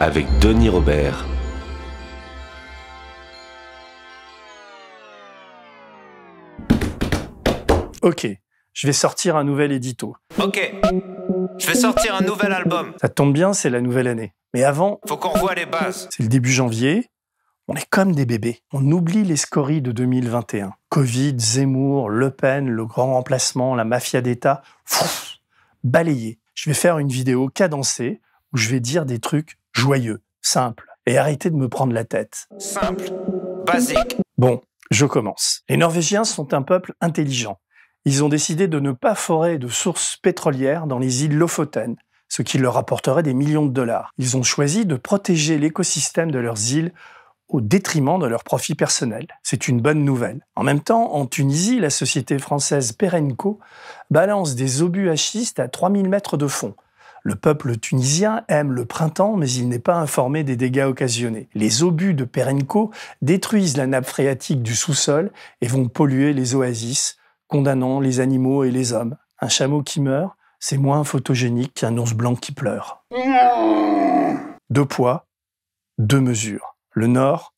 avec Denis Robert. Ok, je vais sortir un nouvel édito. Ok, je vais sortir un nouvel album. Ça tombe bien, c'est la nouvelle année. Mais avant, Faut qu'on revoie les bases. c'est le début janvier. On est comme des bébés. On oublie les scories de 2021. Covid, Zemmour, Le Pen, le grand remplacement, la mafia d'État. Pfff, Balayé. Je vais faire une vidéo cadencée où je vais dire des trucs joyeux, simples. Et arrêter de me prendre la tête. Simple, basique. Bon, je commence. Les Norvégiens sont un peuple intelligent. Ils ont décidé de ne pas forer de sources pétrolières dans les îles Lofoten, ce qui leur apporterait des millions de dollars. Ils ont choisi de protéger l'écosystème de leurs îles au détriment de leurs profits personnels. C'est une bonne nouvelle. En même temps, en Tunisie, la société française Perenco balance des obus à schiste à 3000 mètres de fond. Le peuple tunisien aime le printemps, mais il n'est pas informé des dégâts occasionnés. Les obus de Perenco détruisent la nappe phréatique du sous-sol et vont polluer les oasis, condamnant les animaux et les hommes. Un chameau qui meurt, c'est moins photogénique qu'un ours blanc qui pleure. Deux poids, deux mesures. Le nord,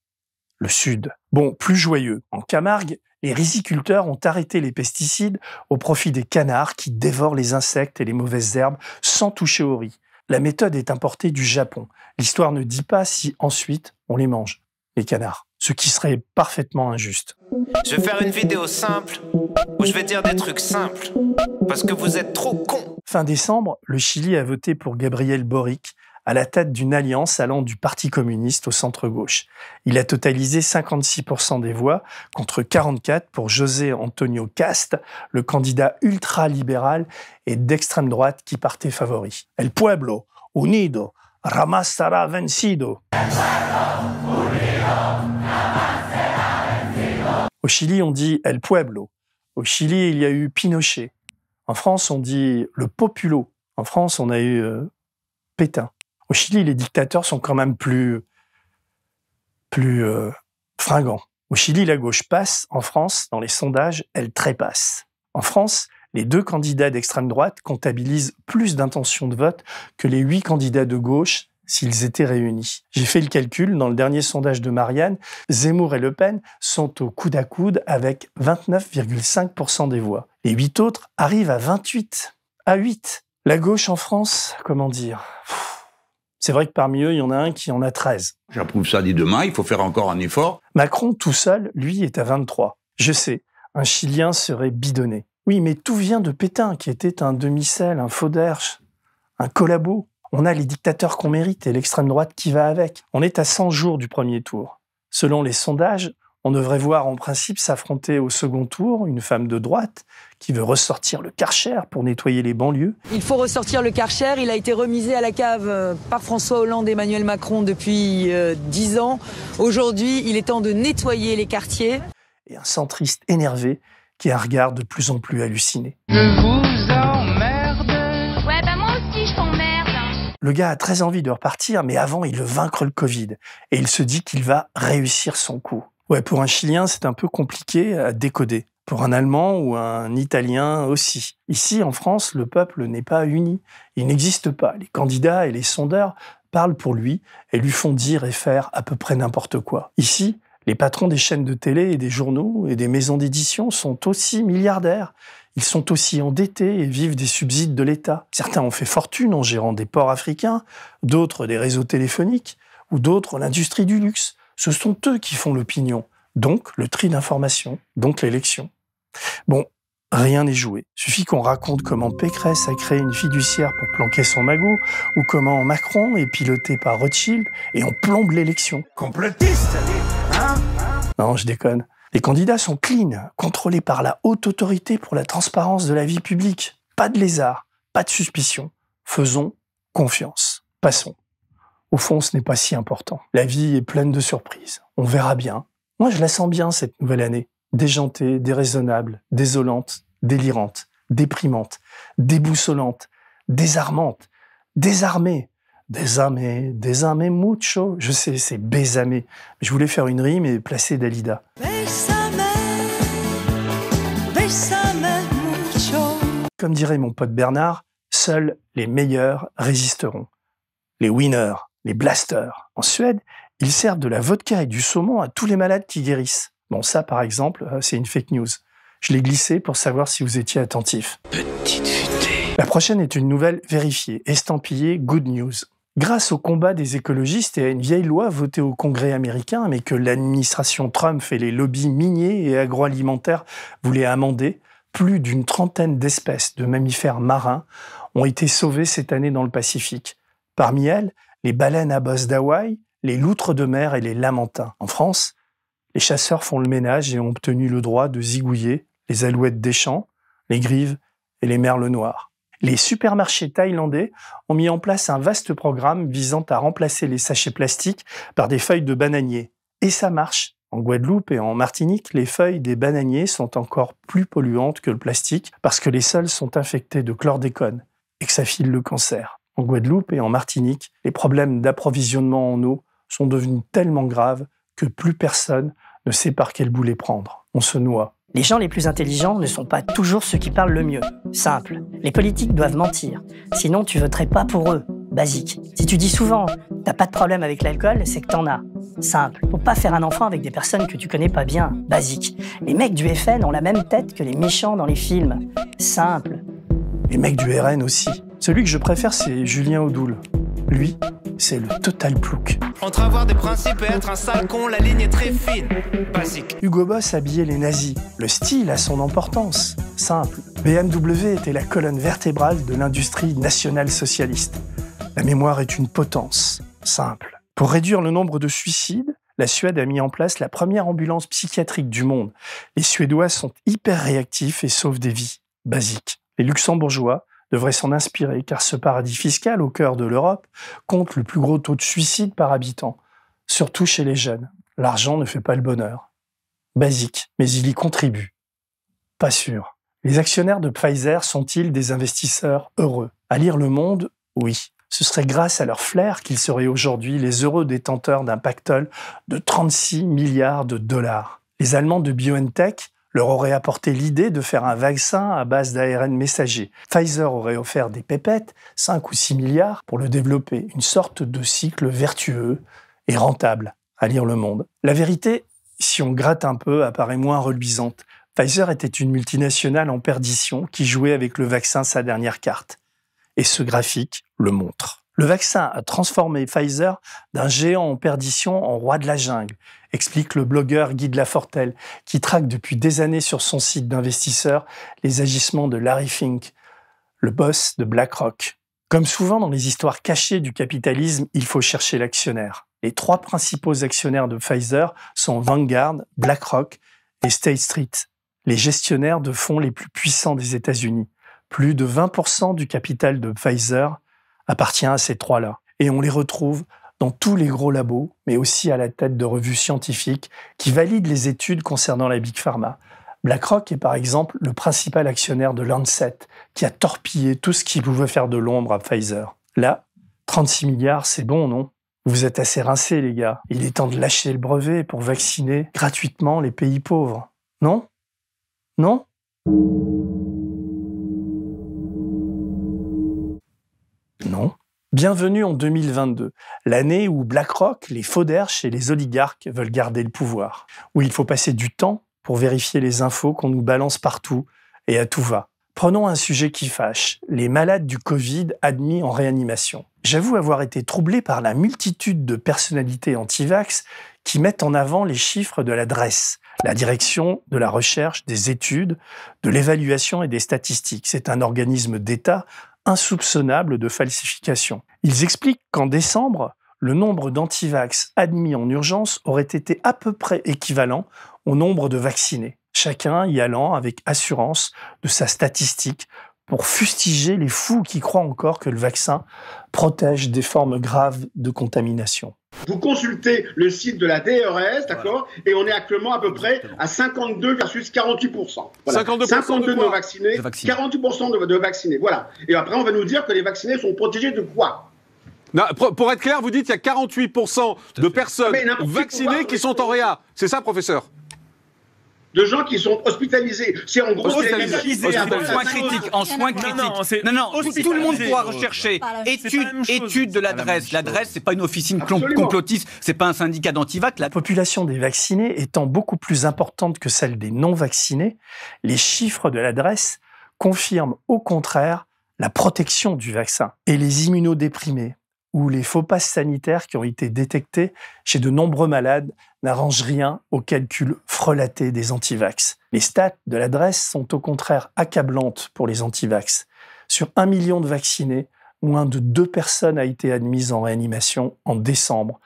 le sud. Bon, plus joyeux. En Camargue, les riziculteurs ont arrêté les pesticides au profit des canards qui dévorent les insectes et les mauvaises herbes sans toucher au riz. La méthode est importée du Japon. L'histoire ne dit pas si ensuite on les mange, les canards. Ce qui serait parfaitement injuste. Je vais faire une vidéo simple où je vais dire des trucs simples. Parce que vous êtes trop cons. Fin décembre, le Chili a voté pour Gabriel Boric à la tête d'une alliance allant du Parti communiste au centre-gauche. Il a totalisé 56% des voix contre 44 pour José Antonio Cast, le candidat ultra-libéral et d'extrême droite qui partait favori. El pueblo unido ramasará vencido. Au Chili, on dit El pueblo. Au Chili, il y a eu Pinochet. En France, on dit le populo. En France, on a eu euh, Pétain. Au Chili, les dictateurs sont quand même plus, plus euh, fringants. Au Chili, la gauche passe. En France, dans les sondages, elle trépasse. En France, les deux candidats d'extrême droite comptabilisent plus d'intentions de vote que les huit candidats de gauche s'ils étaient réunis. J'ai fait le calcul, dans le dernier sondage de Marianne, Zemmour et Le Pen sont au coude à coude avec 29,5% des voix. Les huit autres arrivent à 28, à 8. La gauche en France, comment dire? C'est vrai que parmi eux, il y en a un qui en a 13. J'approuve ça dès demain, il faut faire encore un effort. Macron tout seul, lui, est à 23. Je sais, un Chilien serait bidonné. Oui, mais tout vient de Pétain, qui était un demi-sel, un faux derche, un collabo. On a les dictateurs qu'on mérite et l'extrême droite qui va avec. On est à 100 jours du premier tour. Selon les sondages, on devrait voir en principe s'affronter au second tour une femme de droite qui veut ressortir le karcher pour nettoyer les banlieues Il faut ressortir le Karcher. Il a été remisé à la cave euh, par François Hollande et Emmanuel Macron depuis euh, dix ans. Aujourd'hui, il est temps de nettoyer les quartiers. et un centriste énervé qui a un regard de plus en plus halluciné. Ouais, bah moi aussi, je t'emmerde. Le gars a très envie de repartir, mais avant, il veut vaincre le Covid. Et il se dit qu'il va réussir son coup. Ouais, pour un Chilien, c'est un peu compliqué à décoder. Pour un Allemand ou un Italien aussi. Ici, en France, le peuple n'est pas uni. Il n'existe pas. Les candidats et les sondeurs parlent pour lui et lui font dire et faire à peu près n'importe quoi. Ici, les patrons des chaînes de télé et des journaux et des maisons d'édition sont aussi milliardaires. Ils sont aussi endettés et vivent des subsides de l'État. Certains ont fait fortune en gérant des ports africains, d'autres des réseaux téléphoniques, ou d'autres l'industrie du luxe. Ce sont eux qui font l'opinion, donc le tri d'informations, donc l'élection. Bon, rien n'est joué. Suffit qu'on raconte comment Pécresse a créé une fiduciaire pour planquer son magot, ou comment Macron est piloté par Rothschild, et on plombe l'élection. Complotiste, hein? Non, je déconne. Les candidats sont clean, contrôlés par la haute autorité pour la transparence de la vie publique. Pas de lézard, pas de suspicion. Faisons confiance. Passons. Au fond, ce n'est pas si important. La vie est pleine de surprises. On verra bien. Moi, je la sens bien, cette nouvelle année. Déjantée, déraisonnable, désolante, délirante, déprimante, déboussolante, désarmante, désarmée. Désarmée, désarmée mucho. Je sais, c'est bésamé. Je voulais faire une rime et placer Dalida. Comme dirait mon pote Bernard, seuls les meilleurs résisteront. Les winners, les blasters. En Suède, ils servent de la vodka et du saumon à tous les malades qui guérissent. Bon, ça, par exemple, euh, c'est une fake news. Je l'ai glissé pour savoir si vous étiez attentif. Petite futée. La prochaine est une nouvelle vérifiée, estampillée Good News. Grâce au combat des écologistes et à une vieille loi votée au Congrès américain, mais que l'administration Trump et les lobbies miniers et agroalimentaires voulaient amender, plus d'une trentaine d'espèces de mammifères marins ont été sauvées cette année dans le Pacifique. Parmi elles, les baleines à bosse d'Hawaï, les loutres de mer et les lamantins. En France, les chasseurs font le ménage et ont obtenu le droit de zigouiller les alouettes des champs, les grives et les merles noirs. Les supermarchés thaïlandais ont mis en place un vaste programme visant à remplacer les sachets plastiques par des feuilles de bananier. Et ça marche. En Guadeloupe et en Martinique, les feuilles des bananiers sont encore plus polluantes que le plastique parce que les sols sont infectés de chlordécone et que ça file le cancer. En Guadeloupe et en Martinique, les problèmes d'approvisionnement en eau sont devenus tellement graves que plus personne ne sait par quel bout les prendre. On se noie. Les gens les plus intelligents ne sont pas toujours ceux qui parlent le mieux. Simple. Les politiques doivent mentir. Sinon, tu voterais pas pour eux. Basique. Si tu dis souvent t'as pas de problème avec l'alcool, c'est que t'en as. Simple. Faut pas faire un enfant avec des personnes que tu connais pas bien. Basique. Les mecs du FN ont la même tête que les méchants dans les films. Simple. Les mecs du RN aussi. Celui que je préfère, c'est Julien Audoul. Lui, c'est le total plouc. Entre avoir des principes et être un sale con, la ligne est très fine. Basique. Hugo Boss habillait les nazis. Le style a son importance. Simple. BMW était la colonne vertébrale de l'industrie nationale-socialiste. La mémoire est une potence. Simple. Pour réduire le nombre de suicides, la Suède a mis en place la première ambulance psychiatrique du monde. Les Suédois sont hyper réactifs et sauvent des vies. Basique. Les Luxembourgeois devrait s'en inspirer, car ce paradis fiscal au cœur de l'Europe compte le plus gros taux de suicide par habitant, surtout chez les jeunes. L'argent ne fait pas le bonheur. Basique, mais il y contribue. Pas sûr. Les actionnaires de Pfizer sont-ils des investisseurs heureux? À lire Le Monde, oui. Ce serait grâce à leur flair qu'ils seraient aujourd'hui les heureux détenteurs d'un pactole de 36 milliards de dollars. Les Allemands de BioNTech leur aurait apporté l'idée de faire un vaccin à base d'ARN messager. Pfizer aurait offert des pépettes, 5 ou 6 milliards, pour le développer, une sorte de cycle vertueux et rentable, à lire le monde. La vérité, si on gratte un peu, apparaît moins reluisante. Pfizer était une multinationale en perdition qui jouait avec le vaccin sa dernière carte. Et ce graphique le montre. Le vaccin a transformé Pfizer d'un géant en perdition en roi de la jungle, explique le blogueur Guy de Lafortelle, qui traque depuis des années sur son site d'investisseurs les agissements de Larry Fink, le boss de BlackRock. Comme souvent dans les histoires cachées du capitalisme, il faut chercher l'actionnaire. Les trois principaux actionnaires de Pfizer sont Vanguard, BlackRock et State Street, les gestionnaires de fonds les plus puissants des États-Unis. Plus de 20% du capital de Pfizer appartient à ces trois-là. Et on les retrouve dans tous les gros labos, mais aussi à la tête de revues scientifiques qui valident les études concernant la Big Pharma. BlackRock est par exemple le principal actionnaire de Lancet, qui a torpillé tout ce qui pouvait faire de l'ombre à Pfizer. Là, 36 milliards, c'est bon, non? Vous êtes assez rincés, les gars. Il est temps de lâcher le brevet pour vacciner gratuitement les pays pauvres. Non? Non? Non. Bienvenue en 2022, l'année où BlackRock, les Fauderches et les oligarques veulent garder le pouvoir, où il faut passer du temps pour vérifier les infos qu'on nous balance partout et à tout va. Prenons un sujet qui fâche, les malades du Covid admis en réanimation. J'avoue avoir été troublé par la multitude de personnalités anti-vax qui mettent en avant les chiffres de l'adresse, la direction de la recherche, des études, de l'évaluation et des statistiques. C'est un organisme d'État insoupçonnable de falsification. Ils expliquent qu'en décembre, le nombre d'antivax admis en urgence aurait été à peu près équivalent au nombre de vaccinés, chacun y allant avec assurance de sa statistique pour fustiger les fous qui croient encore que le vaccin protège des formes graves de contamination. Vous consultez le site de la DRS, d'accord Et on est actuellement à peu près à 52 versus 48 voilà. 52, 52 de non vaccinés, 48 de, de vaccinés. Voilà. Et après, on va nous dire que les vaccinés sont protégés de quoi? Non, pour être clair, vous dites qu'il y a 48% de personnes vaccinées qui sont en réa. C'est ça, professeur? De gens qui sont hospitalisés. C'est en gros hospitalisés, en soins critiques. En soins critiques. Non, non, tout, le monde pourra rechercher étude, étude de l'adresse. L'adresse, c'est pas une officine complotiste, c'est pas un syndicat d'antivac. La population des vaccinés étant beaucoup plus importante que celle des non vaccinés, les chiffres de l'adresse confirment au contraire la protection du vaccin. Et les immunodéprimés, où les faux passes sanitaires qui ont été détectés chez de nombreux malades n'arrangent rien au calcul frelaté des antivax. Les stats de l'adresse sont au contraire accablantes pour les antivax. Sur un million de vaccinés, moins de deux personnes a été admise en réanimation en décembre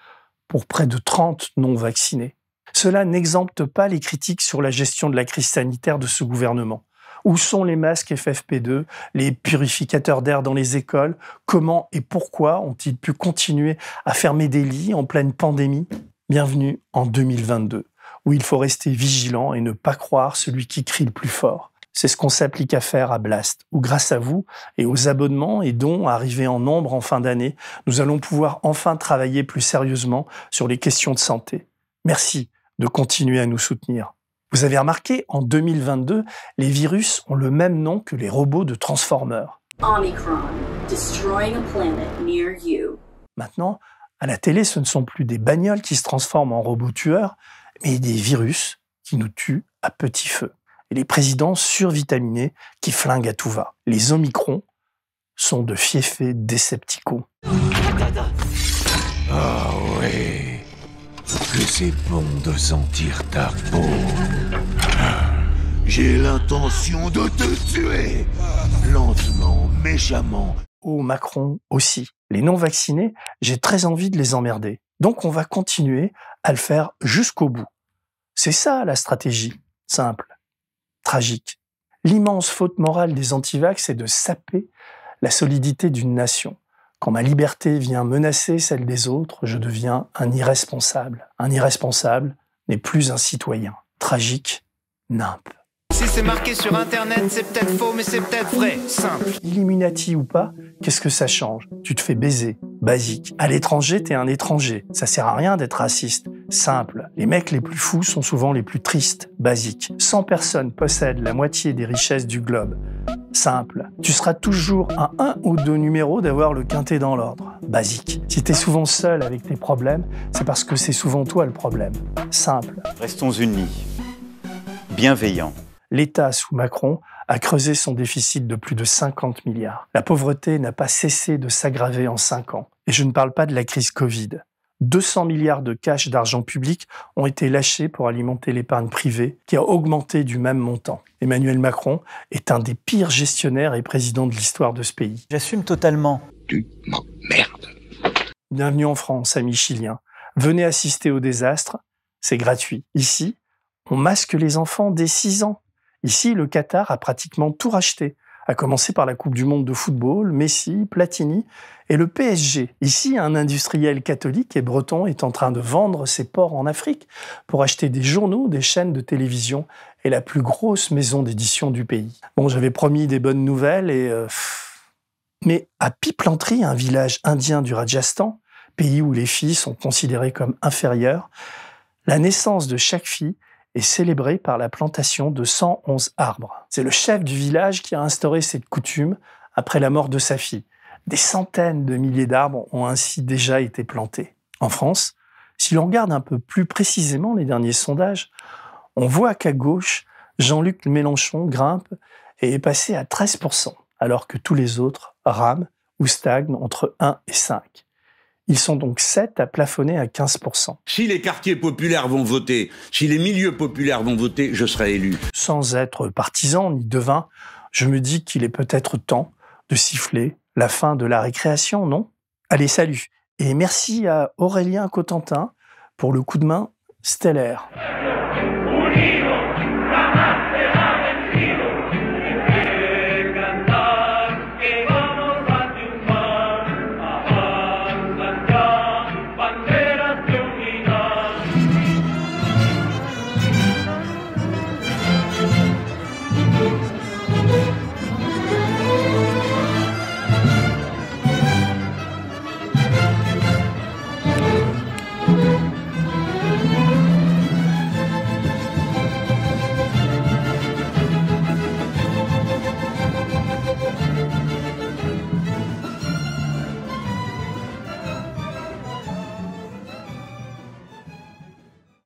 pour près de 30 non vaccinés. Cela n'exempte pas les critiques sur la gestion de la crise sanitaire de ce gouvernement. Où sont les masques FFP2, les purificateurs d'air dans les écoles? Comment et pourquoi ont-ils pu continuer à fermer des lits en pleine pandémie? Bienvenue en 2022, où il faut rester vigilant et ne pas croire celui qui crie le plus fort. C'est ce qu'on s'applique à faire à Blast, où grâce à vous et aux abonnements et dons arrivés en nombre en fin d'année, nous allons pouvoir enfin travailler plus sérieusement sur les questions de santé. Merci de continuer à nous soutenir. Vous avez remarqué, en 2022, les virus ont le même nom que les robots de Transformers. Omicron, destroying a planet near you. Maintenant, à la télé, ce ne sont plus des bagnoles qui se transforment en robots tueurs, mais des virus qui nous tuent à petit feu. Et les présidents survitaminés qui flinguent à tout va. Les Omicrons sont de fiefés décepticons. Ah oui que c'est bon de sentir ta peau. J'ai l'intention de te tuer. Lentement, méchamment. Oh, Macron aussi. Les non-vaccinés, j'ai très envie de les emmerder. Donc on va continuer à le faire jusqu'au bout. C'est ça la stratégie. Simple. Tragique. L'immense faute morale des antivax, c'est de saper la solidité d'une nation. Quand ma liberté vient menacer celle des autres, je deviens un irresponsable. Un irresponsable n'est plus un citoyen. Tragique, nimpe. Si c'est marqué sur Internet, c'est peut-être faux, mais c'est peut-être vrai. Simple. Illuminati ou pas, qu'est-ce que ça change? Tu te fais baiser. Basique. À l'étranger, t'es un étranger. Ça sert à rien d'être raciste. Simple. Les mecs les plus fous sont souvent les plus tristes. Basique. 100 personnes possèdent la moitié des richesses du globe. Simple. Tu seras toujours à un ou deux numéros d'avoir le quintet dans l'ordre. Basique. Si tu es souvent seul avec tes problèmes, c'est parce que c'est souvent toi le problème. Simple. Restons unis. Bienveillants. L'État sous Macron a creusé son déficit de plus de 50 milliards. La pauvreté n'a pas cessé de s'aggraver en 5 ans. Et je ne parle pas de la crise Covid. 200 milliards de cash d'argent public ont été lâchés pour alimenter l'épargne privée, qui a augmenté du même montant. Emmanuel Macron est un des pires gestionnaires et présidents de l'histoire de ce pays. J'assume totalement. Tu m'emmerdes. Bienvenue en France, amis chiliens. Venez assister au désastre, c'est gratuit. Ici, on masque les enfants dès 6 ans. Ici, le Qatar a pratiquement tout racheté à commencer par la Coupe du Monde de football, Messi, Platini et le PSG. Ici, un industriel catholique et breton est en train de vendre ses ports en Afrique pour acheter des journaux, des chaînes de télévision et la plus grosse maison d'édition du pays. Bon, j'avais promis des bonnes nouvelles et... Euh, mais à Piplantry, un village indien du Rajasthan, pays où les filles sont considérées comme inférieures, la naissance de chaque fille est célébré par la plantation de 111 arbres. C'est le chef du village qui a instauré cette coutume après la mort de sa fille. Des centaines de milliers d'arbres ont ainsi déjà été plantés. En France, si l'on regarde un peu plus précisément les derniers sondages, on voit qu'à gauche, Jean-Luc Mélenchon grimpe et est passé à 13%, alors que tous les autres rament ou stagnent entre 1 et 5. Ils sont donc 7 à plafonner à 15%. Si les quartiers populaires vont voter, si les milieux populaires vont voter, je serai élu. Sans être partisan ni devin, je me dis qu'il est peut-être temps de siffler la fin de la récréation, non? Allez, salut Et merci à Aurélien Cotentin pour le coup de main stellaire.